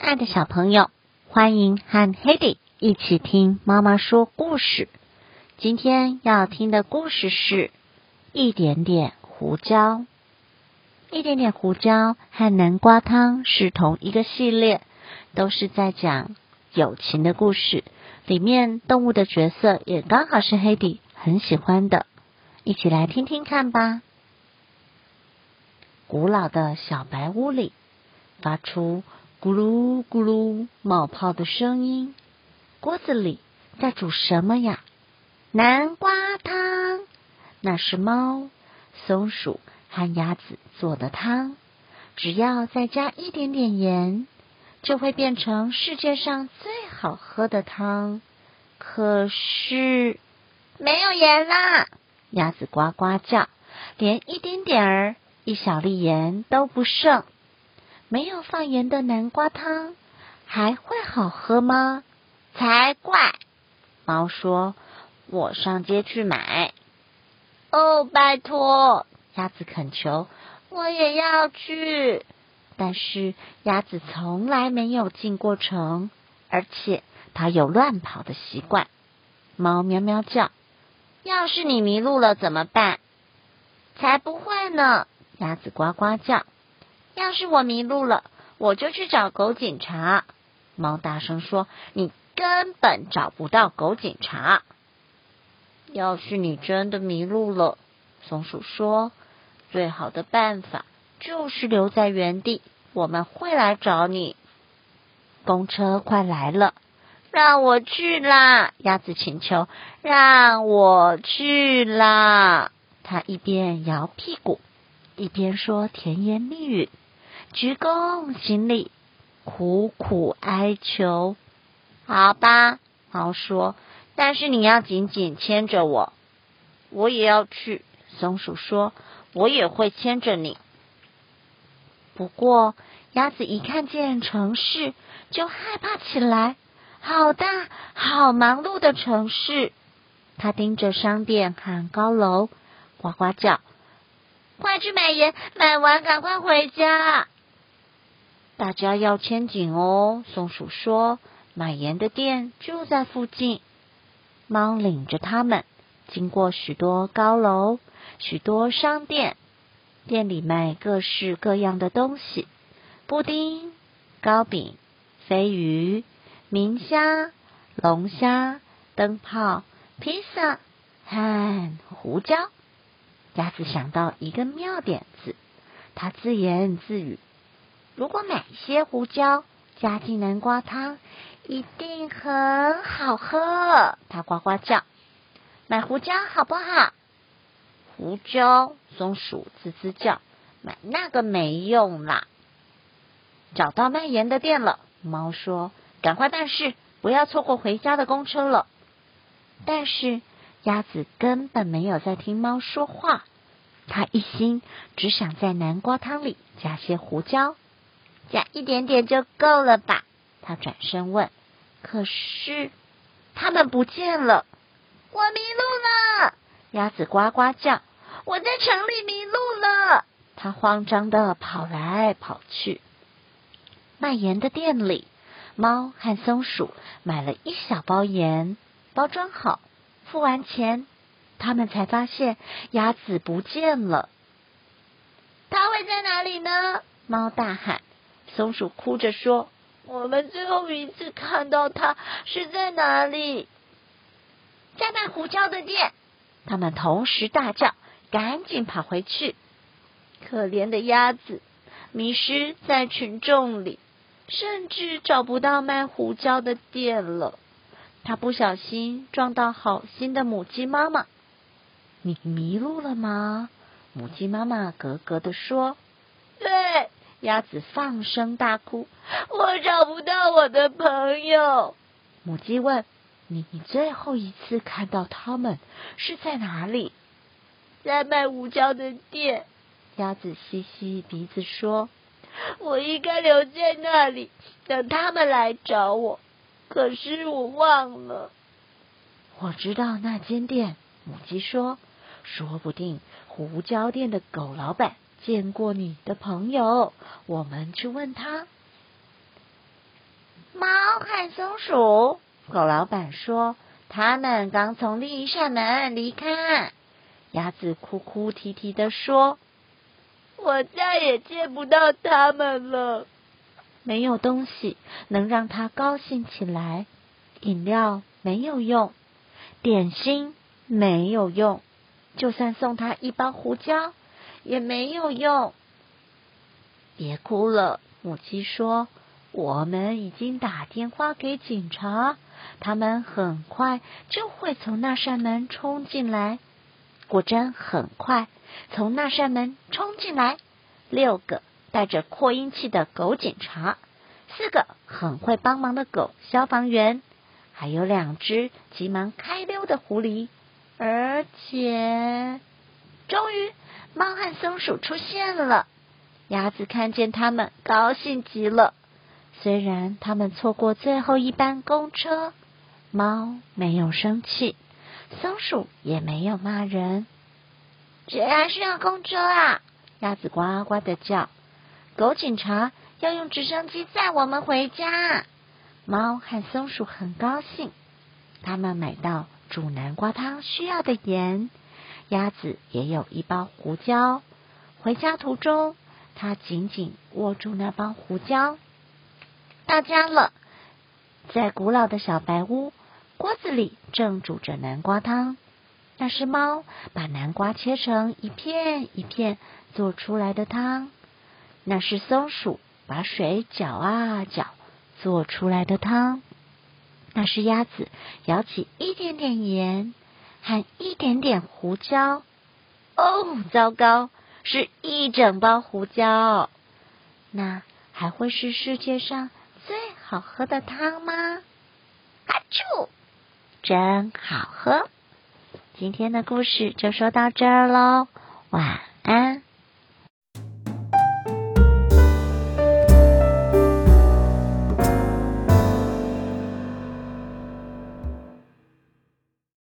亲爱的小朋友，欢迎和 Hedy 一起听妈妈说故事。今天要听的故事是一点点胡椒。一点点胡椒和南瓜汤是同一个系列，都是在讲友情的故事。里面动物的角色也刚好是 Hedy 很喜欢的，一起来听听看吧。古老的小白屋里，发出。咕噜咕噜冒泡的声音，锅子里在煮什么呀？南瓜汤，那是猫、松鼠和鸭子做的汤。只要再加一点点盐，就会变成世界上最好喝的汤。可是没有盐啦！鸭子呱呱叫，连一丁点儿、一小粒盐都不剩。没有放盐的南瓜汤还会好喝吗？才怪！猫说：“我上街去买。”哦，拜托！鸭子恳求：“我也要去。”但是鸭子从来没有进过城，而且它有乱跑的习惯。猫喵喵叫：“要是你迷路了怎么办？”才不会呢！鸭子呱呱叫。要是我迷路了，我就去找狗警察。猫大声说：“你根本找不到狗警察。”要是你真的迷路了，松鼠说：“最好的办法就是留在原地，我们会来找你。”公车快来了，让我去啦！鸭子请求：“让我去啦！”它一边摇屁股，一边说甜言蜜语。鞠躬行礼，苦苦哀求。好吧，猫说，但是你要紧紧牵着我。我也要去。松鼠说，我也会牵着你。不过，鸭子一看见城市就害怕起来。好大、好忙碌的城市。它盯着商店和高楼，呱呱叫：“快去买盐，买完赶快回家。”大家要牵紧哦，松鼠说：“买盐的店就在附近。”猫领着他们经过许多高楼、许多商店，店里卖各式各样的东西：布丁、糕饼、飞鱼、明虾、龙虾、灯泡、披萨和胡椒。鸭子想到一个妙点子，它自言自语。如果买些胡椒加进南瓜汤，一定很好喝。它呱呱叫，买胡椒好不好？胡椒，松鼠吱吱叫，买那个没用啦。找到卖盐的店了，猫说：“赶快办事，不要错过回家的公车了。”但是鸭子根本没有在听猫说话，它一心只想在南瓜汤里加些胡椒。加一点点就够了吧？他转身问。可是他们不见了，我迷路了！鸭子呱呱叫。我在城里迷路了。他慌张的跑来跑去。卖盐的店里，猫和松鼠买了一小包盐，包装好，付完钱，他们才发现鸭子不见了。它会在哪里呢？猫大喊。松鼠哭着说：“我们最后一次看到它是在哪里？在卖胡椒的店。”他们同时大叫，赶紧跑回去。可怜的鸭子迷失在群众里，甚至找不到卖胡椒的店了。它不小心撞到好心的母鸡妈妈。“你迷路了吗？”母鸡妈妈咯咯的说。“对。”鸭子放声大哭：“我找不到我的朋友。”母鸡问：“你最后一次看到他们是在哪里？”“在卖胡椒的店。”鸭子吸吸鼻子说：“我应该留在那里等他们来找我，可是我忘了。”“我知道那间店。”母鸡说：“说不定胡椒店的狗老板。”见过你的朋友，我们去问他。猫和松鼠。狗老板说：“他们刚从另一扇门离开。”鸭子哭哭啼啼的说：“我再也见不到他们了。”没有东西能让他高兴起来，饮料没有用，点心没有用，就算送他一包胡椒也没有用。别哭了，母鸡说：“我们已经打电话给警察。”他们很快就会从那扇门冲进来。果真很快，从那扇门冲进来六个带着扩音器的狗警察，四个很会帮忙的狗消防员，还有两只急忙开溜的狐狸。而且，终于，猫和松鼠出现了。鸭子看见它们，高兴极了。虽然他们错过最后一班公车。猫没有生气，松鼠也没有骂人。谁还是要公车啊？鸭子呱呱的叫。狗警察要用直升机载我们回家。猫和松鼠很高兴，他们买到煮南瓜汤需要的盐。鸭子也有一包胡椒。回家途中，它紧紧握住那包胡椒。到家了，在古老的小白屋。锅子里正煮着南瓜汤，那是猫把南瓜切成一片一片做出来的汤。那是松鼠把水搅啊搅做出来的汤。那是鸭子舀起一点点盐和一点点胡椒。哦，糟糕，是一整包胡椒。那还会是世界上最好喝的汤吗？阿啾！真好喝！今天的故事就说到这儿喽，晚。